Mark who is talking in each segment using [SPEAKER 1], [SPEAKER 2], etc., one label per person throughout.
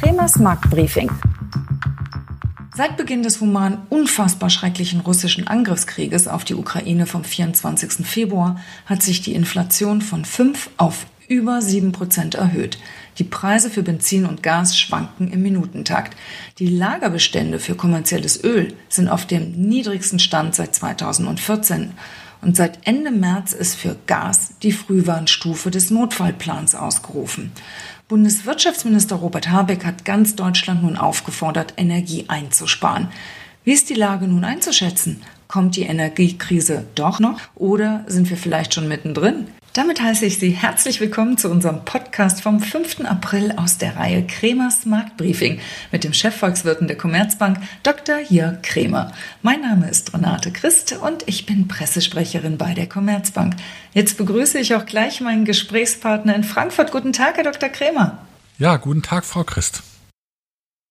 [SPEAKER 1] Kremers Marktbriefing. Seit Beginn des human unfassbar schrecklichen russischen Angriffskrieges auf die Ukraine vom 24. Februar hat sich die Inflation von 5 auf über 7 Prozent erhöht. Die Preise für Benzin und Gas schwanken im Minutentakt. Die Lagerbestände für kommerzielles Öl sind auf dem niedrigsten Stand seit 2014. Und seit Ende März ist für Gas die Frühwarnstufe des Notfallplans ausgerufen. Bundeswirtschaftsminister Robert Habeck hat ganz Deutschland nun aufgefordert, Energie einzusparen. Wie ist die Lage nun einzuschätzen? Kommt die Energiekrise doch noch oder sind wir vielleicht schon mittendrin? Damit heiße ich Sie herzlich willkommen zu unserem Podcast vom 5. April aus der Reihe Kremers Marktbriefing mit dem Chefvolkswirten der Commerzbank Dr. Jörg Kremer. Mein Name ist Renate Christ und ich bin Pressesprecherin bei der Commerzbank. Jetzt begrüße ich auch gleich meinen Gesprächspartner in Frankfurt. Guten Tag, Herr Dr. Kremer.
[SPEAKER 2] Ja, guten Tag, Frau Christ.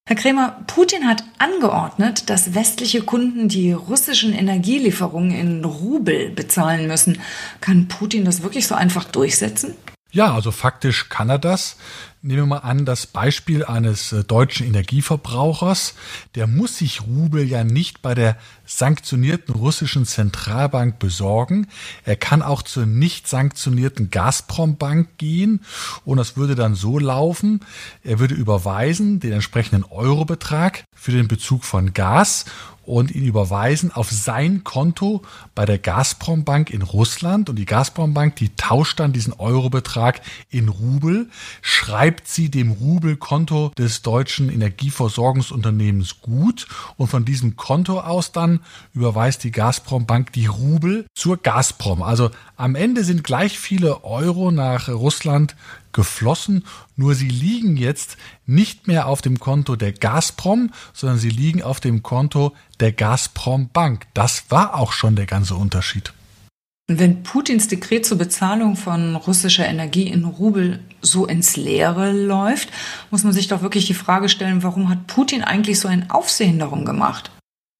[SPEAKER 1] Herr Kremer, Putin hat angeordnet, dass westliche Kunden die russischen Energielieferungen in Rubel bezahlen müssen. Kann Putin das wirklich so einfach durchsetzen?
[SPEAKER 2] Ja, also faktisch kann er das. Nehmen wir mal an, das Beispiel eines äh, deutschen Energieverbrauchers. Der muss sich Rubel ja nicht bei der sanktionierten russischen Zentralbank besorgen. Er kann auch zur nicht sanktionierten Gazprom-Bank gehen und das würde dann so laufen. Er würde überweisen den entsprechenden Eurobetrag für den Bezug von Gas und ihn überweisen auf sein Konto bei der Gazprom Bank in Russland. Und die Gazprom Bank, die tauscht dann diesen Eurobetrag in Rubel, schreibt sie dem Rubelkonto des deutschen Energieversorgungsunternehmens gut und von diesem Konto aus dann überweist die Gazprom Bank die Rubel zur Gazprom. Also am Ende sind gleich viele Euro nach Russland geflossen, nur sie liegen jetzt nicht mehr auf dem Konto der Gazprom, sondern sie liegen auf dem Konto der Gazprom Bank. Das war auch schon der ganze Unterschied.
[SPEAKER 1] Wenn Putins Dekret zur Bezahlung von russischer Energie in Rubel so ins Leere läuft, muss man sich doch wirklich die Frage stellen, warum hat Putin eigentlich so ein Aufsehen darum gemacht?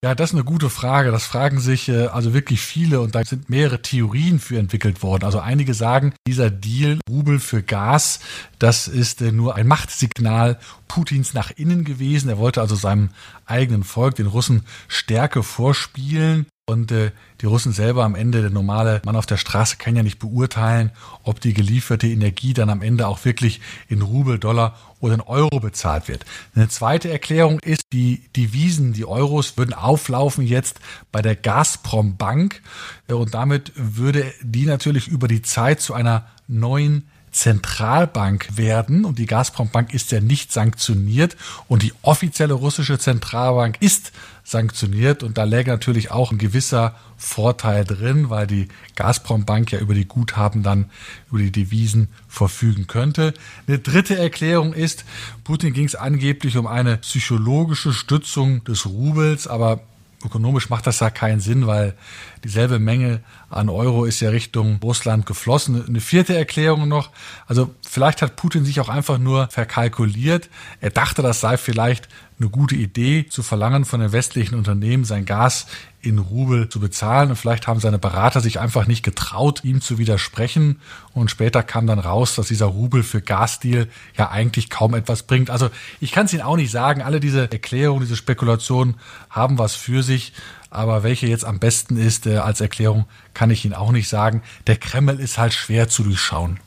[SPEAKER 2] Ja, das ist eine gute Frage. Das fragen sich äh, also wirklich viele und da sind mehrere Theorien für entwickelt worden. Also einige sagen, dieser Deal Rubel für Gas, das ist äh, nur ein Machtsignal Putins nach innen gewesen. Er wollte also seinem eigenen Volk, den Russen, Stärke vorspielen. Und äh, die Russen selber am Ende, der normale Mann auf der Straße kann ja nicht beurteilen, ob die gelieferte Energie dann am Ende auch wirklich in Rubel, Dollar oder in Euro bezahlt wird. Eine zweite Erklärung ist, die Devisen, die Euros würden auflaufen jetzt bei der Gazprom Bank äh, und damit würde die natürlich über die Zeit zu einer neuen Zentralbank werden. Und die Gazprom Bank ist ja nicht sanktioniert. Und die offizielle russische Zentralbank ist sanktioniert. Und da läge natürlich auch ein gewisser Vorteil drin, weil die Gazprom Bank ja über die Guthaben dann über die Devisen verfügen könnte. Eine dritte Erklärung ist, Putin ging es angeblich um eine psychologische Stützung des Rubels, aber ökonomisch macht das ja keinen Sinn, weil dieselbe Menge an Euro ist ja Richtung Russland geflossen. Eine vierte Erklärung noch. Also vielleicht hat Putin sich auch einfach nur verkalkuliert. Er dachte, das sei vielleicht eine gute Idee, zu verlangen von den westlichen Unternehmen sein Gas in Rubel zu bezahlen. Und vielleicht haben seine Berater sich einfach nicht getraut, ihm zu widersprechen. Und später kam dann raus, dass dieser Rubel für Gasdeal ja eigentlich kaum etwas bringt. Also ich kann es Ihnen auch nicht sagen. Alle diese Erklärungen, diese Spekulationen haben was für sich. Aber welche jetzt am besten ist äh, als Erklärung, kann ich Ihnen auch nicht sagen. Der Kreml ist halt schwer zu durchschauen.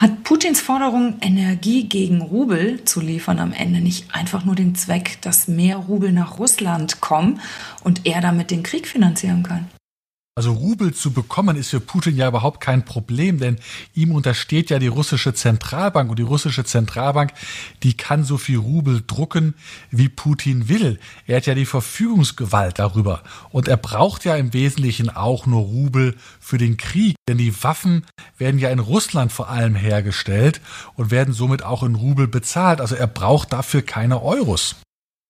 [SPEAKER 1] Hat Putins Forderung, Energie gegen Rubel zu liefern, am Ende nicht einfach nur den Zweck, dass mehr Rubel nach Russland kommen und er damit den Krieg finanzieren kann?
[SPEAKER 2] Also Rubel zu bekommen ist für Putin ja überhaupt kein Problem, denn ihm untersteht ja die russische Zentralbank und die russische Zentralbank, die kann so viel Rubel drucken, wie Putin will. Er hat ja die Verfügungsgewalt darüber und er braucht ja im Wesentlichen auch nur Rubel für den Krieg, denn die Waffen werden ja in Russland vor allem hergestellt und werden somit auch in Rubel bezahlt. Also er braucht dafür keine Euros.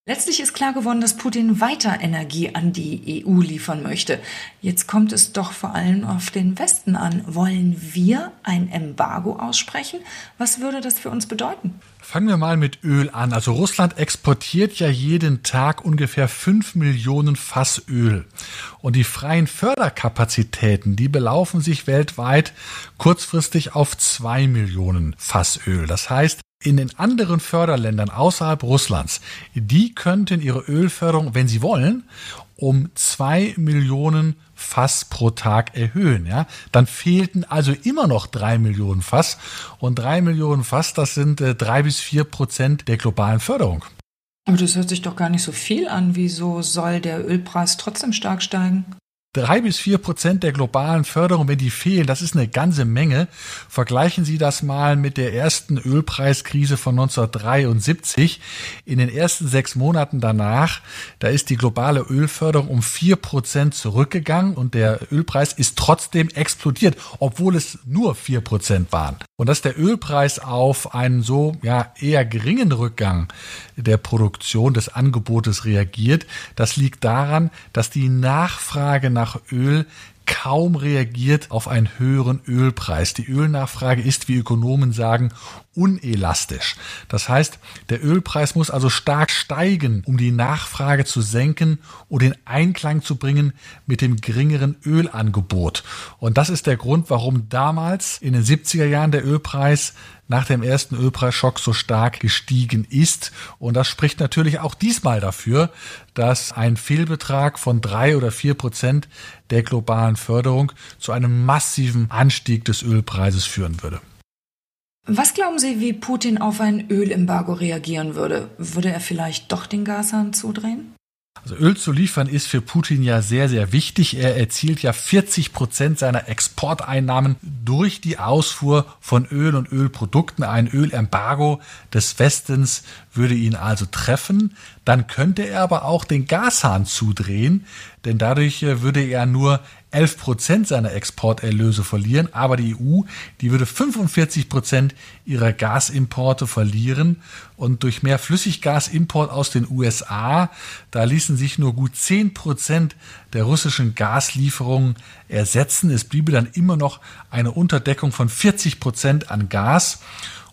[SPEAKER 1] Letztlich ist klar geworden, dass Putin weiter Energie an die EU liefern möchte. Jetzt kommt es doch vor allem auf den Westen an. Wollen wir ein Embargo aussprechen? Was würde das für uns bedeuten?
[SPEAKER 2] Fangen wir mal mit Öl an. Also Russland exportiert ja jeden Tag ungefähr 5 Millionen Fass Öl. Und die freien Förderkapazitäten, die belaufen sich weltweit kurzfristig auf 2 Millionen Fass Öl. Das heißt, in den anderen Förderländern außerhalb Russlands, die könnten ihre Ölförderung, wenn sie wollen, um zwei Millionen Fass pro Tag erhöhen. Ja, dann fehlten also immer noch drei Millionen Fass und drei Millionen Fass, das sind äh, drei bis vier Prozent der globalen Förderung.
[SPEAKER 1] Aber das hört sich doch gar nicht so viel an. Wieso soll der Ölpreis trotzdem stark steigen?
[SPEAKER 2] Drei bis vier Prozent der globalen Förderung, wenn die fehlen, das ist eine ganze Menge. Vergleichen Sie das mal mit der ersten Ölpreiskrise von 1973. In den ersten sechs Monaten danach, da ist die globale Ölförderung um vier Prozent zurückgegangen und der Ölpreis ist trotzdem explodiert, obwohl es nur vier Prozent waren. Und dass der Ölpreis auf einen so ja eher geringen Rückgang der Produktion des Angebotes reagiert, das liegt daran, dass die Nachfrage nach Öl kaum reagiert auf einen höheren Ölpreis. Die Ölnachfrage ist, wie Ökonomen sagen, unelastisch. Das heißt, der Ölpreis muss also stark steigen, um die Nachfrage zu senken und in Einklang zu bringen mit dem geringeren Ölangebot. Und das ist der Grund, warum damals in den 70er Jahren der Ölpreis nach dem ersten Ölpreisschock so stark gestiegen ist. Und das spricht natürlich auch diesmal dafür, dass ein Fehlbetrag von drei oder vier Prozent der globalen Förderung zu einem massiven Anstieg des Ölpreises führen würde.
[SPEAKER 1] Was glauben Sie, wie Putin auf ein Ölembargo reagieren würde? Würde er vielleicht doch den Gashahn zudrehen?
[SPEAKER 2] Also Öl zu liefern ist für Putin ja sehr, sehr wichtig. Er erzielt ja 40 Prozent seiner Exporteinnahmen durch die Ausfuhr von Öl und Ölprodukten. Ein Ölembargo des Westens würde ihn also treffen. Dann könnte er aber auch den Gashahn zudrehen, denn dadurch äh, würde er nur 11 Prozent seiner Exporterlöse verlieren, aber die EU, die würde 45 Prozent ihrer Gasimporte verlieren und durch mehr Flüssiggasimport aus den USA, da ließen sich nur gut 10 Prozent der russischen Gaslieferungen ersetzen. Es bliebe dann immer noch eine Unterdeckung von 40 Prozent an Gas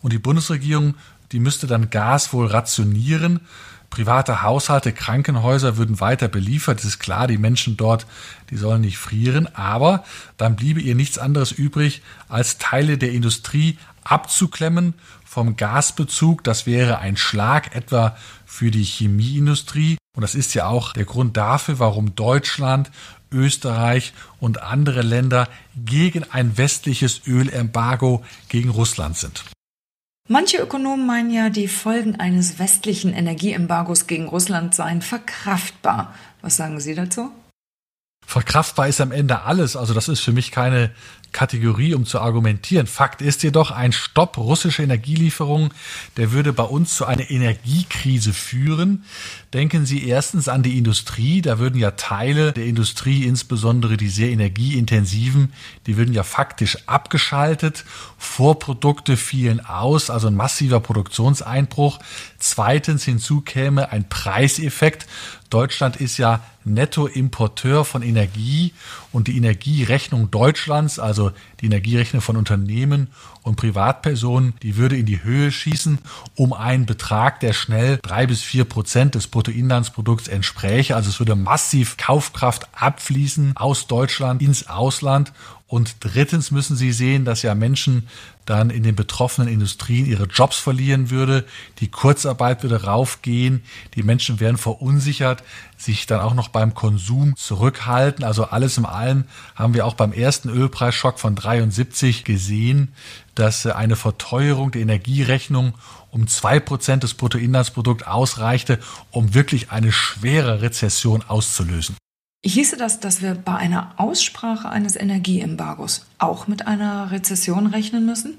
[SPEAKER 2] und die Bundesregierung, die müsste dann Gas wohl rationieren. Private Haushalte, Krankenhäuser würden weiter beliefert. Es ist klar, die Menschen dort, die sollen nicht frieren. Aber dann bliebe ihr nichts anderes übrig, als Teile der Industrie abzuklemmen vom Gasbezug. Das wäre ein Schlag etwa für die Chemieindustrie. Und das ist ja auch der Grund dafür, warum Deutschland, Österreich und andere Länder gegen ein westliches Ölembargo gegen Russland sind.
[SPEAKER 1] Manche Ökonomen meinen ja, die Folgen eines westlichen Energieembargos gegen Russland seien verkraftbar. Was sagen Sie dazu?
[SPEAKER 2] Verkraftbar ist am Ende alles. Also das ist für mich keine Kategorie, um zu argumentieren. Fakt ist jedoch, ein Stopp russischer Energielieferungen, der würde bei uns zu einer Energiekrise führen. Denken Sie erstens an die Industrie. Da würden ja Teile der Industrie, insbesondere die sehr energieintensiven, die würden ja faktisch abgeschaltet. Vorprodukte fielen aus, also ein massiver Produktionseinbruch. Zweitens hinzu käme ein Preiseffekt. Deutschland ist ja Nettoimporteur von Energie und die Energierechnung Deutschlands, also die Energierechnung von Unternehmen und Privatpersonen, die würde in die Höhe schießen, um einen Betrag, der schnell drei bis vier Prozent des Bruttoinlandsprodukts entspräche. Also es würde massiv Kaufkraft abfließen aus Deutschland ins Ausland und drittens müssen Sie sehen, dass ja Menschen dann in den betroffenen Industrien ihre Jobs verlieren würde, die Kurzarbeit würde raufgehen, die Menschen wären verunsichert, sich dann auch noch beim Konsum zurückhalten. Also alles im Allen haben wir auch beim ersten Ölpreisschock von 73 gesehen, dass eine Verteuerung der Energierechnung um zwei Prozent des Bruttoinlandsprodukts ausreichte, um wirklich eine schwere Rezession auszulösen.
[SPEAKER 1] Hieße das, dass wir bei einer Aussprache eines Energieembargos auch mit einer Rezession rechnen müssen?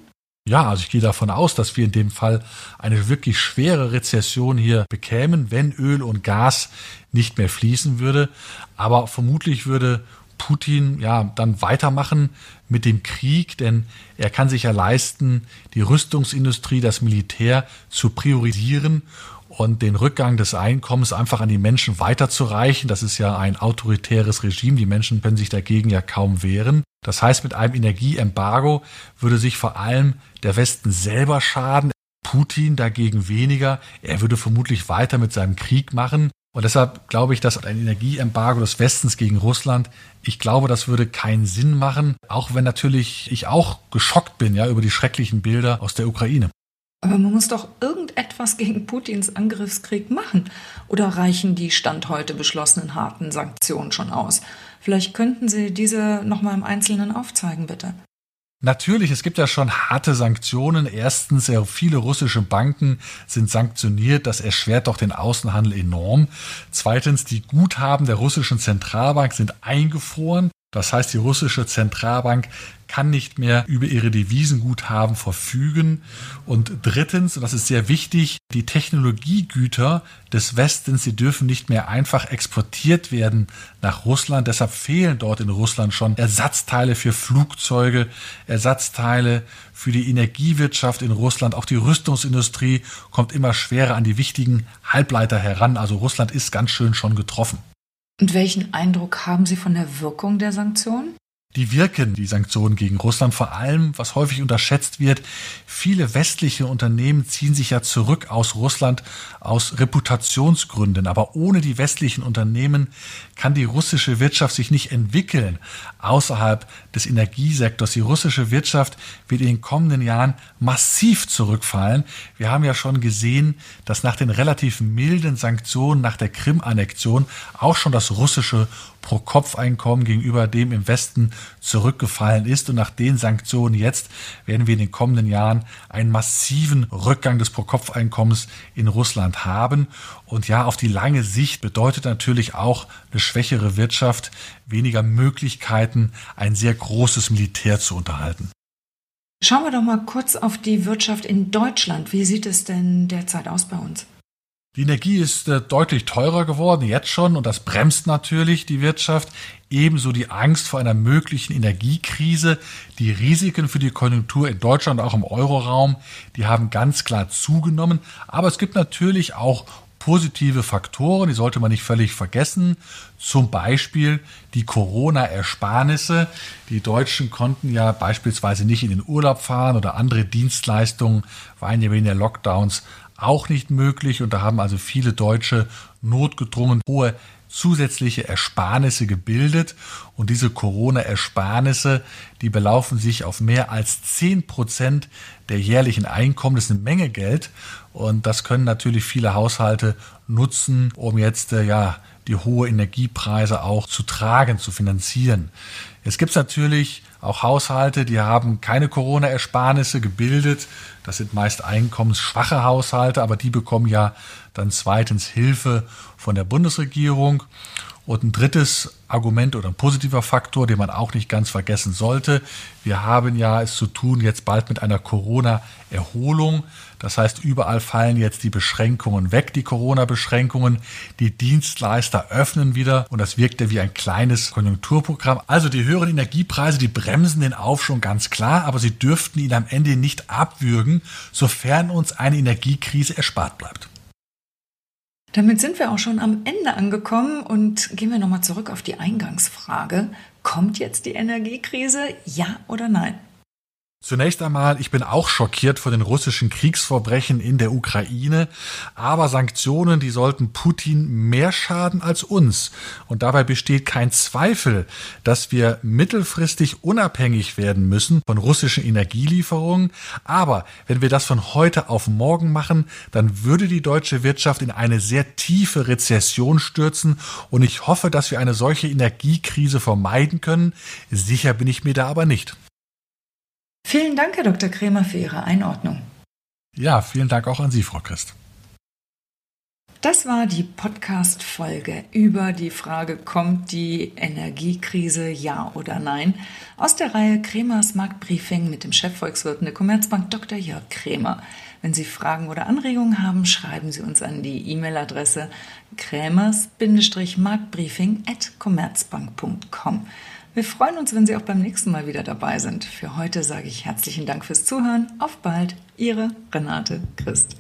[SPEAKER 2] Ja, also ich gehe davon aus, dass wir in dem Fall eine wirklich schwere Rezession hier bekämen, wenn Öl und Gas nicht mehr fließen würde. Aber vermutlich würde Putin ja dann weitermachen mit dem Krieg, denn er kann sich ja leisten, die Rüstungsindustrie, das Militär zu priorisieren und den Rückgang des Einkommens einfach an die Menschen weiterzureichen. Das ist ja ein autoritäres Regime. Die Menschen können sich dagegen ja kaum wehren. Das heißt, mit einem Energieembargo würde sich vor allem der Westen selber schaden. Putin dagegen weniger. Er würde vermutlich weiter mit seinem Krieg machen. Und deshalb glaube ich, dass ein Energieembargo des Westens gegen Russland, ich glaube, das würde keinen Sinn machen, auch wenn natürlich ich auch geschockt bin, ja, über die schrecklichen Bilder aus der Ukraine.
[SPEAKER 1] Aber man muss doch irgendetwas gegen Putins Angriffskrieg machen. Oder reichen die Stand heute beschlossenen harten Sanktionen schon aus? Vielleicht könnten Sie diese nochmal im Einzelnen aufzeigen, bitte.
[SPEAKER 2] Natürlich, es gibt ja schon harte Sanktionen. Erstens, ja, viele russische Banken sind sanktioniert. Das erschwert doch den Außenhandel enorm. Zweitens, die Guthaben der russischen Zentralbank sind eingefroren. Das heißt, die russische Zentralbank kann nicht mehr über ihre Devisenguthaben verfügen. Und drittens, und das ist sehr wichtig, die Technologiegüter des Westens, sie dürfen nicht mehr einfach exportiert werden nach Russland. Deshalb fehlen dort in Russland schon Ersatzteile für Flugzeuge, Ersatzteile für die Energiewirtschaft in Russland. Auch die Rüstungsindustrie kommt immer schwerer an die wichtigen Halbleiter heran. Also Russland ist ganz schön schon getroffen.
[SPEAKER 1] Und welchen Eindruck haben Sie von der Wirkung der Sanktionen?
[SPEAKER 2] Die wirken, die Sanktionen gegen Russland, vor allem, was häufig unterschätzt wird, viele westliche Unternehmen ziehen sich ja zurück aus Russland aus Reputationsgründen. Aber ohne die westlichen Unternehmen kann die russische Wirtschaft sich nicht entwickeln außerhalb des Energiesektors. Die russische Wirtschaft wird in den kommenden Jahren massiv zurückfallen. Wir haben ja schon gesehen, dass nach den relativ milden Sanktionen nach der Krim-Annexion auch schon das russische Pro-Kopf-Einkommen gegenüber dem im Westen zurückgefallen ist. Und nach den Sanktionen jetzt werden wir in den kommenden Jahren einen massiven Rückgang des Pro-Kopf-Einkommens in Russland haben. Und ja, auf die lange Sicht bedeutet natürlich auch eine schwächere Wirtschaft, weniger Möglichkeiten, ein sehr großes Militär zu unterhalten.
[SPEAKER 1] Schauen wir doch mal kurz auf die Wirtschaft in Deutschland. Wie sieht es denn derzeit aus bei uns?
[SPEAKER 2] Die Energie ist äh, deutlich teurer geworden, jetzt schon, und das bremst natürlich die Wirtschaft. Ebenso die Angst vor einer möglichen Energiekrise. Die Risiken für die Konjunktur in Deutschland, auch im Euroraum, die haben ganz klar zugenommen. Aber es gibt natürlich auch positive Faktoren, die sollte man nicht völlig vergessen. Zum Beispiel die Corona-Ersparnisse. Die Deutschen konnten ja beispielsweise nicht in den Urlaub fahren oder andere Dienstleistungen waren ja wegen der Lockdowns auch nicht möglich und da haben also viele Deutsche notgedrungen hohe zusätzliche Ersparnisse gebildet und diese Corona-Ersparnisse, die belaufen sich auf mehr als zehn Prozent der jährlichen Einkommen. Das ist eine Menge Geld und das können natürlich viele Haushalte nutzen, um jetzt äh, ja die hohe Energiepreise auch zu tragen, zu finanzieren. Es gibt natürlich auch Haushalte, die haben keine Corona-Ersparnisse gebildet. Das sind meist einkommensschwache Haushalte, aber die bekommen ja dann zweitens Hilfe von der Bundesregierung. Und ein drittes Argument oder ein positiver Faktor, den man auch nicht ganz vergessen sollte. Wir haben ja es zu tun jetzt bald mit einer Corona-Erholung. Das heißt, überall fallen jetzt die Beschränkungen weg, die Corona-Beschränkungen. Die Dienstleister öffnen wieder und das wirkt ja wie ein kleines Konjunkturprogramm. Also die höheren Energiepreise, die bremsen den Aufschwung ganz klar, aber sie dürften ihn am Ende nicht abwürgen, sofern uns eine Energiekrise erspart bleibt.
[SPEAKER 1] Damit sind wir auch schon am Ende angekommen und gehen wir nochmal zurück auf die Eingangsfrage. Kommt jetzt die Energiekrise? Ja oder nein?
[SPEAKER 2] Zunächst einmal, ich bin auch schockiert vor den russischen Kriegsverbrechen in der Ukraine, aber Sanktionen, die sollten Putin mehr schaden als uns. Und dabei besteht kein Zweifel, dass wir mittelfristig unabhängig werden müssen von russischen Energielieferungen. Aber wenn wir das von heute auf morgen machen, dann würde die deutsche Wirtschaft in eine sehr tiefe Rezession stürzen. Und ich hoffe, dass wir eine solche Energiekrise vermeiden können. Sicher bin ich mir da aber nicht.
[SPEAKER 1] Vielen Dank, Herr Dr. Kremer, für Ihre Einordnung.
[SPEAKER 2] Ja, vielen Dank auch an Sie, Frau Christ.
[SPEAKER 1] Das war die Podcast-Folge über die Frage, kommt die Energiekrise ja oder nein? Aus der Reihe Kremers Marktbriefing mit dem Chefvolkswirt der Commerzbank Dr. Jörg Kremer. Wenn Sie Fragen oder Anregungen haben, schreiben Sie uns an die E-Mail-Adresse krämers-marktbriefing at commerzbank.com. Wir freuen uns, wenn Sie auch beim nächsten Mal wieder dabei sind. Für heute sage ich herzlichen Dank fürs Zuhören. Auf bald, Ihre Renate Christ.